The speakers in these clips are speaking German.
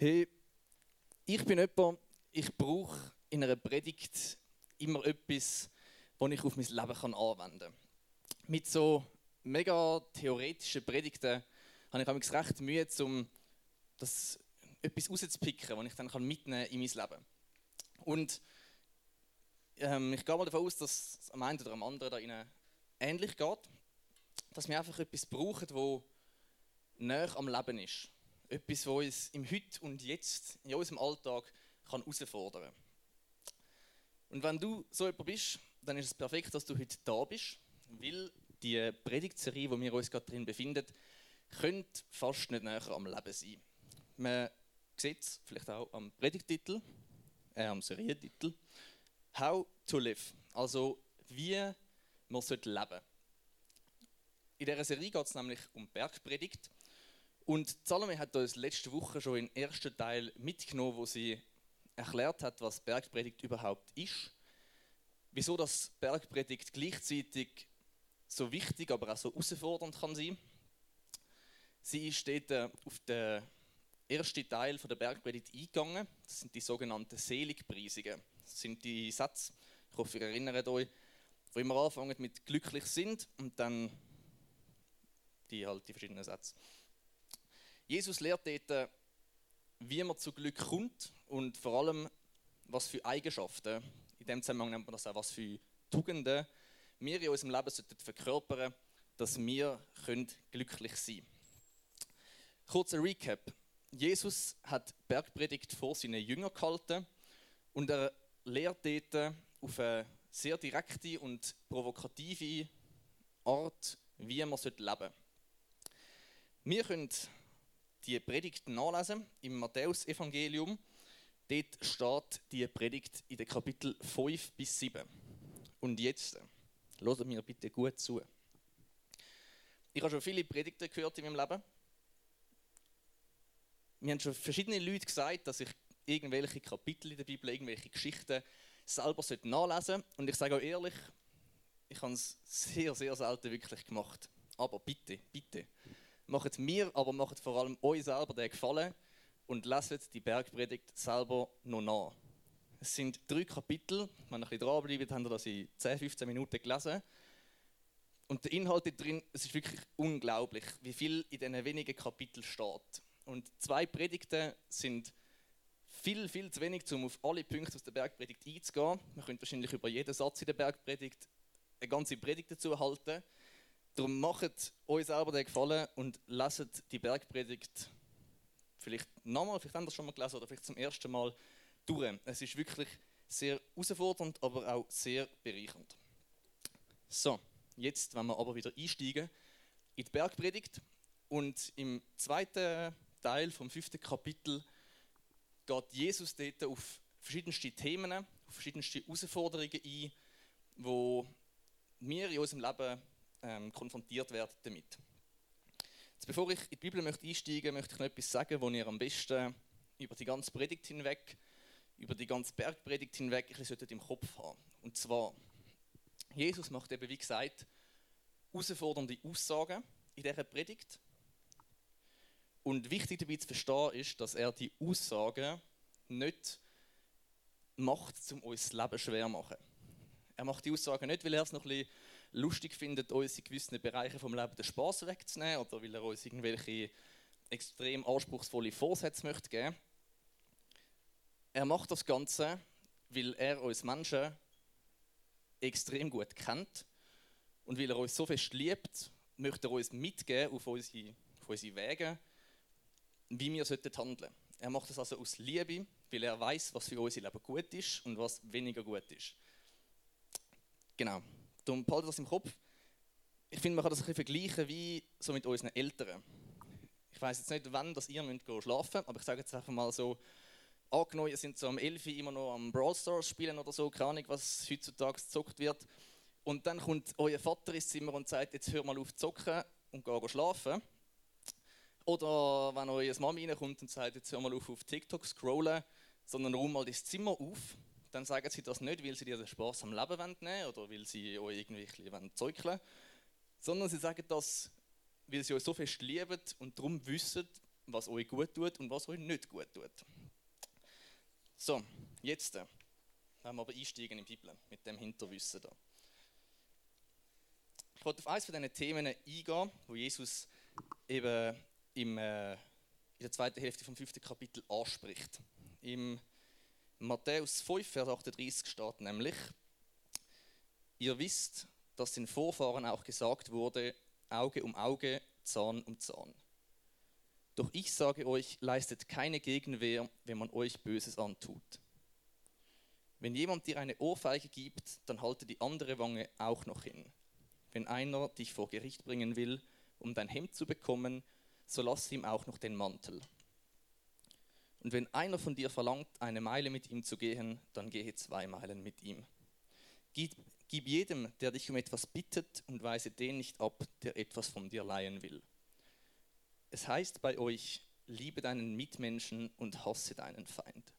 Hey, ich bin jemand, ich brauche in einer Predigt immer etwas, das ich auf mein Leben anwenden kann. Mit so mega theoretischen Predigten habe ich mich recht Mühe, um das etwas rauszupicken, was ich dann mitnehmen kann in mein Leben. Und ähm, ich gehe mal davon aus, dass es am einen oder am anderen da Ihnen ähnlich geht, dass wir einfach etwas brauchen, das näher am Leben ist. Etwas, das uns im Heute und Jetzt, in unserem Alltag, kann herausfordern kann. Und wenn du so jemand bist, dann ist es perfekt, dass du heute da bist, weil die Predigtserie, wo wir uns gerade drin befinden, könnte fast nicht näher am Leben sein. Man sieht es vielleicht auch am Predigtitel, äh, am Serientitel, How to Live, also wie man leben sollte. In dieser Serie geht es nämlich um Bergpredigt. Und Salome hat uns letzte Woche schon im ersten Teil mitgenommen, wo sie erklärt hat, was Bergpredigt überhaupt ist. Wieso das Bergpredigt gleichzeitig so wichtig, aber auch so herausfordernd kann sein. Sie ist dort äh, auf den ersten Teil der Bergpredigt eingegangen. Das sind die sogenannten Seligpreisungen. Das sind die Sätze, ich hoffe, ihr erinnert euch, wo immer anfangen mit glücklich sind und dann die, halt die verschiedenen Sätze. Jesus lehrt dort, wie man zu Glück kommt und vor allem, was für Eigenschaften, in dem Zusammenhang nennt man das auch, was für Tugenden wir in unserem Leben sollten verkörpern dass wir glücklich sein können. Kurzer Recap. Jesus hat Bergpredigt vor seinen Jüngern gehalten und er lehrt dort auf eine sehr direkte und provokative Art, wie man leben sollte. Wir können die Predigt nachlesen im Matthäus-Evangelium. Dort steht die Predigt in den Kapitel 5 bis 7. Und jetzt, hört mir bitte gut zu. Ich habe schon viele Predigten gehört in meinem Leben. Mir haben schon verschiedene Leute gesagt, dass ich irgendwelche Kapitel in der Bibel, irgendwelche Geschichten selber nachlesen sollte. Und ich sage auch ehrlich, ich habe es sehr, sehr selten wirklich gemacht. Aber bitte, bitte, macht mir, aber macht vor allem euch selber den Gefallen und lasst die Bergpredigt selber noch nach. Es sind drei Kapitel, wenn ihr ein bisschen dranbleibt, habt ihr das in 10, 15 Minuten gelesen. Und der Inhalt drin, es ist wirklich unglaublich, wie viel in diesen wenigen Kapiteln steht. Und zwei Predigten sind viel, viel zu wenig, um auf alle Punkte aus der Bergpredigt einzugehen. Man könnte wahrscheinlich über jeden Satz in der Bergpredigt eine ganze Predigt dazu halten. Darum macht euch selber den Gefallen und lasst die Bergpredigt vielleicht nochmal, vielleicht haben wir das schon mal gelesen oder vielleicht zum ersten Mal durch. Es ist wirklich sehr herausfordernd, aber auch sehr bereichernd. So, jetzt wenn wir aber wieder einsteigen in die Bergpredigt und im zweiten Teil vom fünften Kapitel geht Jesus dort auf verschiedenste Themen, auf verschiedenste Herausforderungen ein, wo wir in unserem Leben ähm, konfrontiert werden damit. Jetzt, bevor ich in die Bibel möchte einsteigen möchte, ich noch etwas sagen, wo ihr am besten über die ganze Predigt hinweg, über die ganze Bergpredigt hinweg ein bisschen im Kopf haben. Und zwar, Jesus macht eben, wie gesagt, herausfordernde Aussagen in dieser Predigt. Und wichtig dabei zu verstehen ist, dass er die Aussagen nicht macht, um uns das Leben schwer zu machen. Er macht die Aussagen nicht, weil er es noch ein bisschen lustig findet, uns in gewissen Bereichen vom Leben den Spaß wegzunehmen oder weil er uns irgendwelche extrem anspruchsvolle Vorsätze möchte geben. Er macht das Ganze, weil er uns Menschen extrem gut kennt und weil er uns so fest liebt, möchte er uns mitgeben auf unsere, auf unsere Wege, wie wir handeln sollten. Er macht das also aus Liebe, weil er weiß, was für unser Leben gut ist und was weniger gut ist. Genau. Darum behaltet das im Kopf. Ich finde, man kann das ein bisschen vergleichen wie so mit unseren Eltern. Ich weiß jetzt nicht, wann dass ihr müsst schlafen müsst, aber ich sage jetzt einfach mal so, angenommen, ihr sind so am 11 Uhr immer noch am Brawl Stars spielen oder so, keine Ahnung, was heutzutage gezockt wird. Und dann kommt euer Vater ins Zimmer und sagt, jetzt hör mal auf zu zocken und geh schlafen. Oder wenn euer Mami reinkommt und sagt, jetzt hör mal auf auf TikTok scrollen, sondern räum mal das Zimmer auf dann sagen sie das nicht, weil sie dir den Spaß am Leben nehmen wollen oder weil sie euch irgendwie zeugeln sondern sie sagen das, weil sie euch so fest lieben und darum wissen, was euch gut tut und was euch nicht gut tut. So, jetzt äh, werden wir aber einsteigen in die Bibel mit dem Hinterwissen da. Ich wollte auf eines von diesen Themen eingehen, wo Jesus eben im, äh, in der zweiten Hälfte vom fünften Kapitel anspricht. Im Matthäus 5, Vers 38 steht nämlich, ihr wisst, dass den Vorfahren auch gesagt wurde, Auge um Auge, Zahn um Zahn. Doch ich sage euch, leistet keine Gegenwehr, wenn man euch Böses antut. Wenn jemand dir eine Ohrfeige gibt, dann halte die andere Wange auch noch hin. Wenn einer dich vor Gericht bringen will, um dein Hemd zu bekommen, so lass ihm auch noch den Mantel. Und wenn einer von dir verlangt, eine Meile mit ihm zu gehen, dann gehe zwei Meilen mit ihm. Gib, gib jedem, der dich um etwas bittet, und weise den nicht ab, der etwas von dir leihen will. Es heißt bei euch, liebe deinen Mitmenschen und hasse deinen Feind.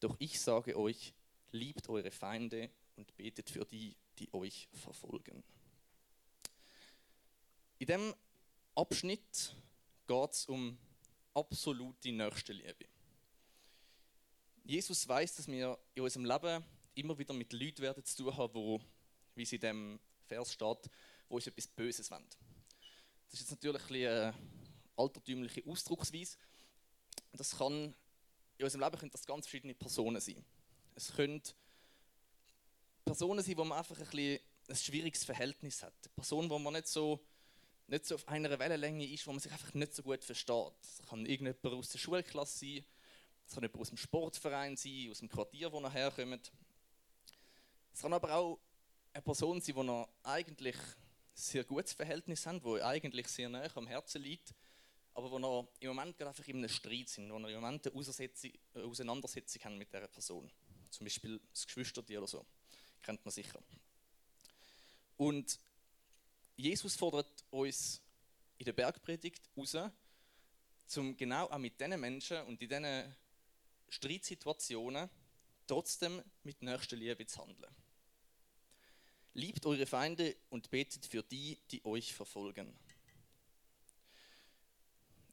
Doch ich sage euch, liebt eure Feinde und betet für die, die euch verfolgen. In dem Abschnitt geht es um absolute Nächstenliebe. Jesus weiß, dass wir in unserem Leben immer wieder mit Leuten werden zu tun haben, wo, wie es in dem Vers steht, wo uns etwas Böses wollen. Das ist jetzt natürlich ein eine altertümliche Ausdrucksweise. Das kann, in unserem Leben können das ganz verschiedene Personen sein. Es können Personen sein, wo man einfach ein, bisschen ein schwieriges Verhältnis hat. Eine Person, wo man nicht so, nicht so auf einer Wellenlänge ist, wo man sich einfach nicht so gut versteht. Es kann irgendjemand aus der Schulklasse sein, es kann jemand aus dem Sportverein sein, aus dem Quartier, wo er herkommt. Es kann aber auch eine Person sein, die noch eigentlich sehr gutes Verhältnis hat, die eigentlich sehr nah am Herzen liegt, aber wo noch im Moment gerade einfach in einem Streit sind, wo noch im Moment eine Auseinandersetzung haben mit dieser Person. Zum Beispiel das Geschwistertier oder so. Kennt man sicher. Und Jesus fordert uns in der Bergpredigt raus, um genau auch mit diesen Menschen und in diesen Streitsituationen trotzdem mit nächster Liebe zu handeln. Liebt eure Feinde und betet für die, die euch verfolgen.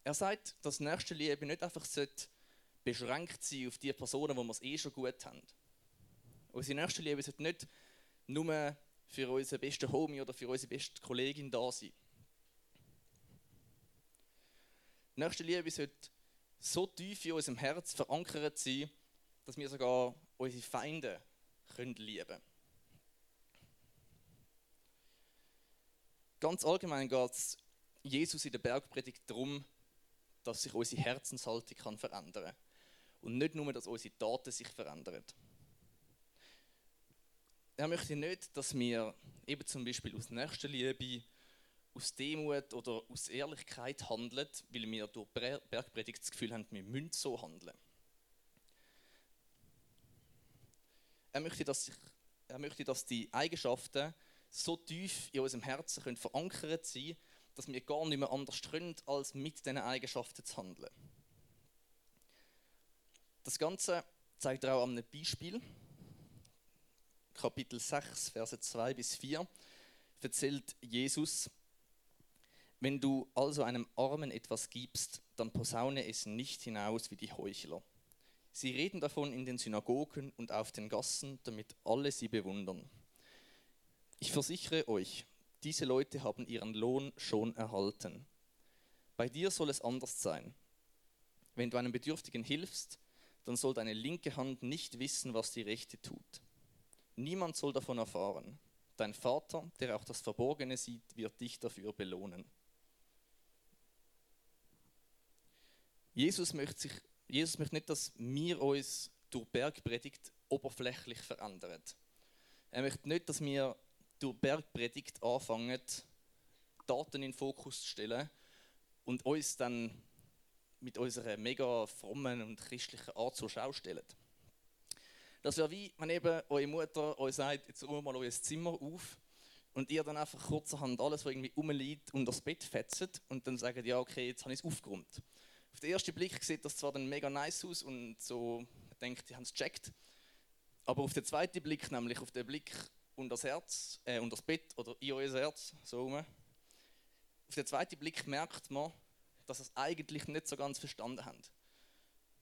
Er sagt, dass nächste Liebe nicht einfach beschränkt sein auf die Personen, wo wir es eh schon gut haben. Unsere nächste Liebe sollte nicht nur für unseren besten Homie oder für unsere beste Kollegin da sein. Nächste Liebe sollte so tief in unserem Herz verankert sein, dass wir sogar unsere Feinde können lieben können. Ganz allgemein geht es Jesus in der Bergpredigt darum, dass sich unsere Herzenshaltung kann verändern kann. Und nicht nur, dass unsere Taten sich verändern. Er möchte nicht, dass wir eben zum Beispiel aus Nächstenliebe, aus Demut oder aus Ehrlichkeit handeln, weil wir durch Bergpredigt das Gefühl haben, wir müssen so handeln. Er möchte, dass, sich, er möchte, dass die Eigenschaften so tief in unserem Herzen können verankert sein dass wir gar nicht mehr anders können, als mit diesen Eigenschaften zu handeln. Das Ganze zeigt er auch an einem Beispiel. Kapitel 6, Verse 2 bis 4 erzählt Jesus, wenn du also einem Armen etwas gibst, dann posaune es nicht hinaus wie die Heuchler. Sie reden davon in den Synagogen und auf den Gassen, damit alle sie bewundern. Ich versichere euch, diese Leute haben ihren Lohn schon erhalten. Bei dir soll es anders sein. Wenn du einem Bedürftigen hilfst, dann soll deine linke Hand nicht wissen, was die rechte tut. Niemand soll davon erfahren. Dein Vater, der auch das Verborgene sieht, wird dich dafür belohnen. Jesus möchte, sich, Jesus möchte nicht, dass wir uns durch Bergpredigt oberflächlich verändern. Er möchte nicht, dass wir durch Bergpredigt anfangen, Daten in den Fokus zu stellen und uns dann mit unserer mega frommen und christlichen Art zur Schau stellen. Das wäre wie, wenn eben eure Mutter euch sagt, jetzt wir mal euer Zimmer auf und ihr dann einfach kurzerhand alles, was irgendwie rumliegt, unter das Bett fetzt und dann sagt, ja okay, jetzt habe ich es aufgeräumt. Auf den ersten Blick sieht das zwar dann mega nice aus und so, denkt, die haben es gecheckt, aber auf den zweiten Blick, nämlich auf den Blick unter das Herz, äh, unter das Bett oder in euer Herz, so rum. Auf den zweiten Blick merkt man, dass sie es eigentlich nicht so ganz verstanden haben.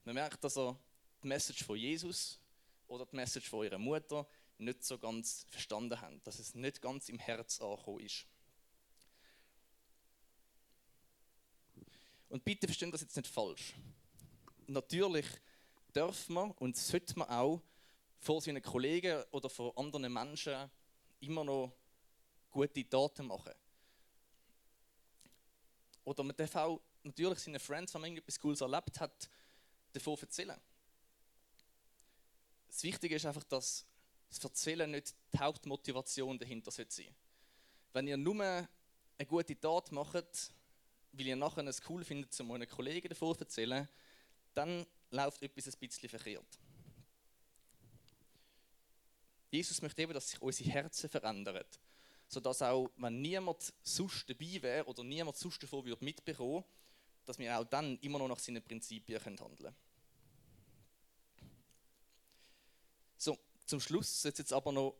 Man merkt, dass er die Message von Jesus oder die Message von ihrer Mutter nicht so ganz verstanden haben, dass es nicht ganz im Herz angekommen ist. Und bitte verstehen das jetzt nicht falsch. Natürlich darf man und sollte man auch vor seinen Kollegen oder vor anderen Menschen immer noch gute Taten machen. Oder man darf auch natürlich seinen Friends, wenn man irgendetwas Cooles erlebt hat, davon erzählen. Das Wichtige ist einfach, dass das Erzählen nicht die Hauptmotivation dahinter sein sollte. Wenn ihr nur eine gute Tat macht, weil ihr nachher es cool findet, um euren Kollegen davon zu erzählen, dann läuft etwas ein bisschen verkehrt. Jesus möchte eben, dass sich unsere Herzen verändern, sodass auch, wenn niemand sonst dabei wäre oder niemand sonst davon würde mitbekommen, dass wir auch dann immer noch nach seinen Prinzipien handeln können. So, zum Schluss soll es jetzt aber noch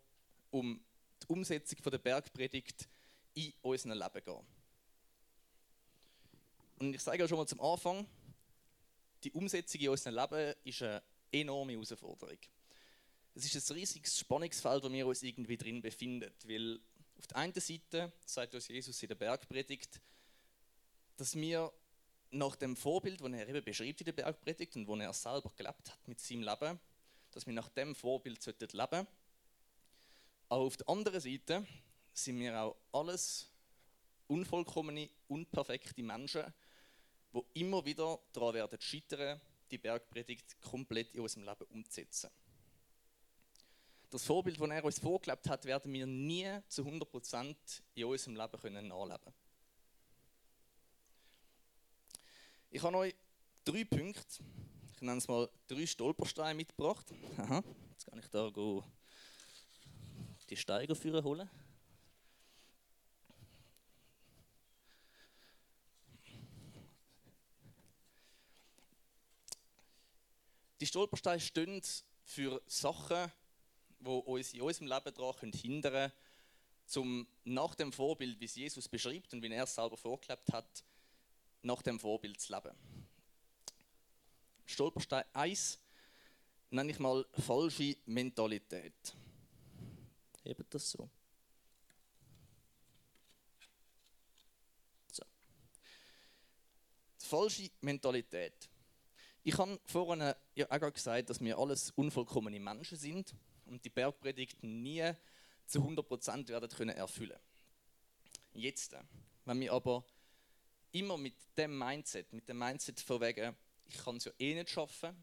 um die Umsetzung der Bergpredigt in unserem Leben gehen. Und ich sage ja schon mal zum Anfang, die Umsetzung in unserem Leben ist eine enorme Herausforderung. Es ist ein riesiges Spannungsfeld, wo wir uns irgendwie drin befinden. Weil auf der einen Seite sagt uns Jesus in der Bergpredigt, dass wir nach dem Vorbild, das er eben beschreibt in der Bergpredigt und wo er selber gelebt hat mit seinem Leben, dass wir nach dem Vorbild leben sollten. Aber auf der anderen Seite sind wir auch alles unvollkommene, unperfekte Menschen, die immer wieder daran werden scheitern, die Bergpredigt komplett in unserem Leben umzusetzen. Das Vorbild, das er uns vorgelebt hat, werden wir nie zu 100% in unserem Leben können nachleben Ich habe euch drei Punkte, ich nenne es mal drei Stolpersteine mitgebracht. Aha, jetzt kann ich da die Steiger holen. Stolpersteine stehen für Sachen, die uns in unserem Leben daran hindern können, um nach dem Vorbild, wie es Jesus beschreibt und wie er es selber vorgelebt hat, nach dem Vorbild zu leben. Stolperstein 1 nenne ich mal falsche Mentalität. Hebt das so. so. Die falsche Mentalität. Ich habe vorhin ja auch gesagt, dass wir alles unvollkommene Menschen sind und die Bergpredigt nie zu 100% werden können erfüllen. Jetzt, wenn wir aber immer mit dem Mindset, mit dem Mindset von wegen, ich kann es ja eh nicht schaffen,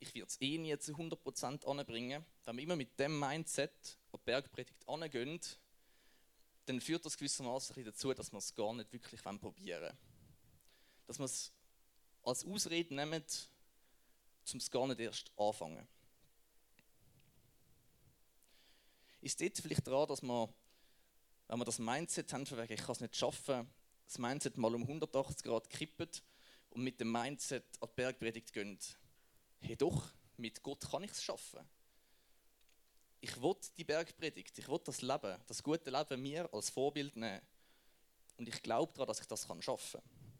ich werde es eh nie zu 100% anbringen, wenn wir immer mit dem Mindset an die Bergpredigt angehen, dann führt das gewissermaßen dazu, dass wir es gar nicht wirklich probieren wollen. Dass wir es als Ausrede nehmen, um es gar nicht erst anfangen. ist dort vielleicht daran, dass man, wenn wir das Mindset haben, von wegen, ich kann es nicht schaffen, das Mindset mal um 180 Grad kippen und mit dem Mindset an die Bergpredigt gehen. Hey doch, mit Gott kann ich es schaffen. Ich will die Bergpredigt, ich will das Leben, das gute Leben mir als Vorbild nehmen. Und ich glaube daran, dass ich das schaffen kann.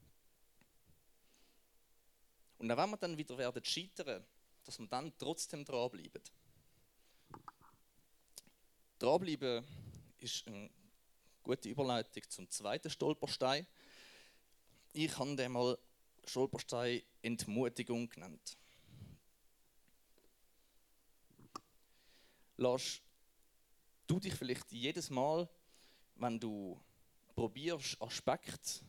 Und auch wenn wir dann wieder werden scheitern, dass wir dann trotzdem dranbleiben. Dranbleiben ist eine gute Überleitung zum zweiten Stolperstein. Ich habe den mal Stolperstein Entmutigung genannt. Lass du dich vielleicht jedes Mal, wenn du probierst, Aspekte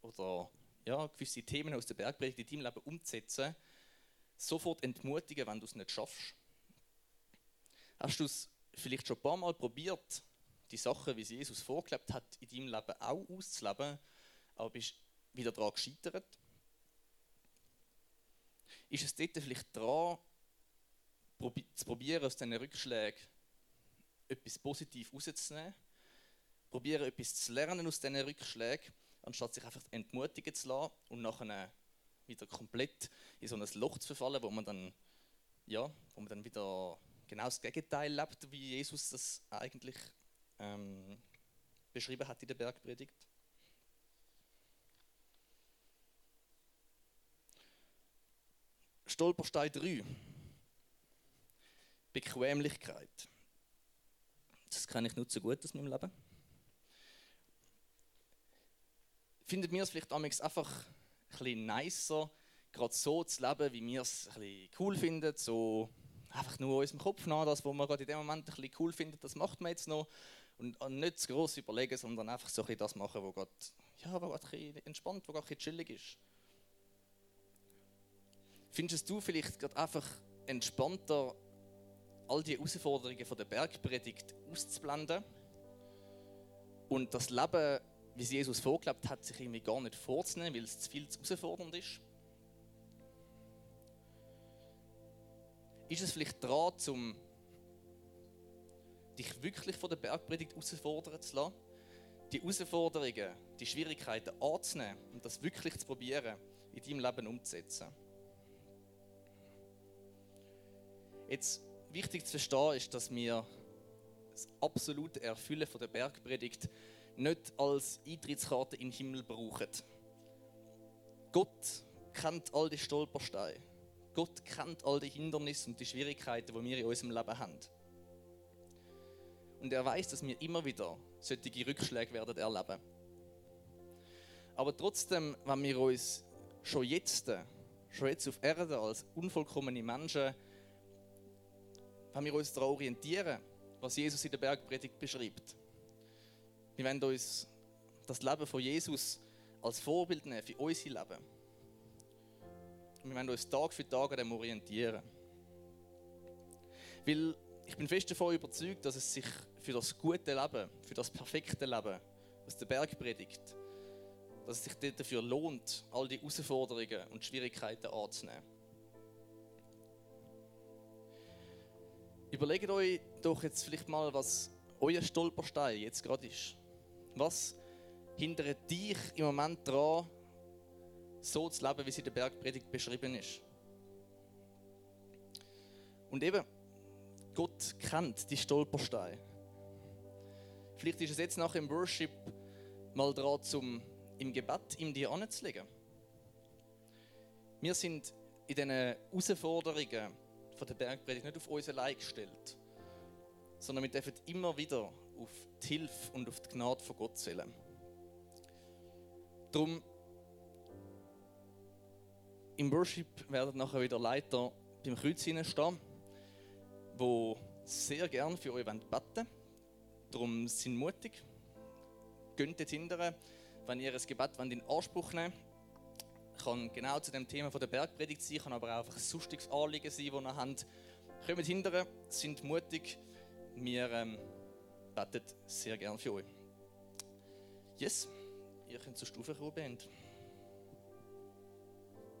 oder ja, gewisse Themen aus der Bergpredigt in deinem Leben umzusetzen, sofort entmutigen, wenn du es nicht schaffst? Hast du es vielleicht schon ein paar Mal probiert, die Sachen, wie sie Jesus vorgelebt hat, in deinem Leben auch auszuleben, aber bist wieder daran gescheitert? Ist es dort vielleicht dran, zu probieren, aus diesen Rückschlägen etwas positiv rauszunehmen? Probieren, etwas zu lernen aus diesen Rückschlägen, anstatt sich einfach entmutigen zu lassen und nachher wieder komplett in so ein Loch zu verfallen, wo man dann, ja, wo man dann wieder genau das Gegenteil lebt, wie Jesus das eigentlich ähm, beschrieben hat in der Bergpredigt. Stolperstein 3. Bequemlichkeit. Das kenne ich nur zu gut aus meinem Leben. Findet mir es vielleicht einfach ein bisschen nicer, gerade so zu leben, wie wir es ein bisschen cool finden, so einfach nur unserem Kopf nach, das, was man gerade in dem Moment ein bisschen cool findet, das macht man jetzt noch und nicht zu groß überlegen, sondern einfach so ein das machen, was gerade, ja, was gerade ein bisschen entspannt, was gerade ein bisschen chillig ist. Findest du vielleicht gerade einfach entspannter, all die Herausforderungen von der Bergpredigt auszublenden und das Leben, wie es Jesus vorgelebt hat, sich irgendwie gar nicht vorzunehmen, weil es zu viel zu herausfordernd ist? Ist es vielleicht dran, um dich wirklich von der Bergpredigt herausfordern zu lassen? Die Herausforderungen, die Schwierigkeiten anzunehmen und das wirklich zu probieren, in deinem Leben umzusetzen? Jetzt wichtig zu verstehen ist, dass wir das absolute Erfüllen von der Bergpredigt nicht als Eintrittskarte in den Himmel brauchen. Gott kennt all die Stolpersteine. Gott kennt all die Hindernisse und die Schwierigkeiten, die wir in unserem Leben haben. Und er weiß, dass wir immer wieder solche Rückschläge werden erleben. Aber trotzdem, wenn wir uns schon jetzt, schon jetzt auf Erde als unvollkommene Menschen wenn wir uns daran orientieren, was Jesus in der Bergpredigt beschreibt. Wir wollen uns das Leben von Jesus als Vorbild nehmen für unser Leben. Und wir wollen uns Tag für Tag an dem orientieren. Weil ich bin fest davon überzeugt, dass es sich für das gute Leben, für das perfekte Leben aus der Bergpredigt, dass es sich dafür lohnt, all die Herausforderungen und Schwierigkeiten anzunehmen. Überlegt euch doch jetzt vielleicht mal, was euer Stolperstein jetzt gerade ist. Was hindert dich im Moment daran, so zu leben, wie es in der Bergpredigt beschrieben ist? Und eben, Gott kennt die Stolpersteine. Vielleicht ist es jetzt nach dem Worship mal dran, zum im Gebet ihm die anzulegen. Wir sind in diesen Herausforderungen von der Bergpredigt nicht auf uns allein gestellt, sondern wir dürfen immer wieder auf die Hilfe und auf die Gnade von Gott zählen. Darum im Worship werden nachher wieder Leiter beim Kreuz stehen, wo sehr gern für euch beten wollen. Darum sind mutig. Geht dort hinterher, wenn ihr ein Gebet in Anspruch nehmen wollt kann genau zu dem Thema von der Bergpredigt sein, kann aber auch einfach ein sonstiges Anliegen sein, das ihr habt. Kommt hinterher, sind mutig. Wir ähm, beten sehr gerne für euch. Yes, ihr könnt zur Stufe kommen.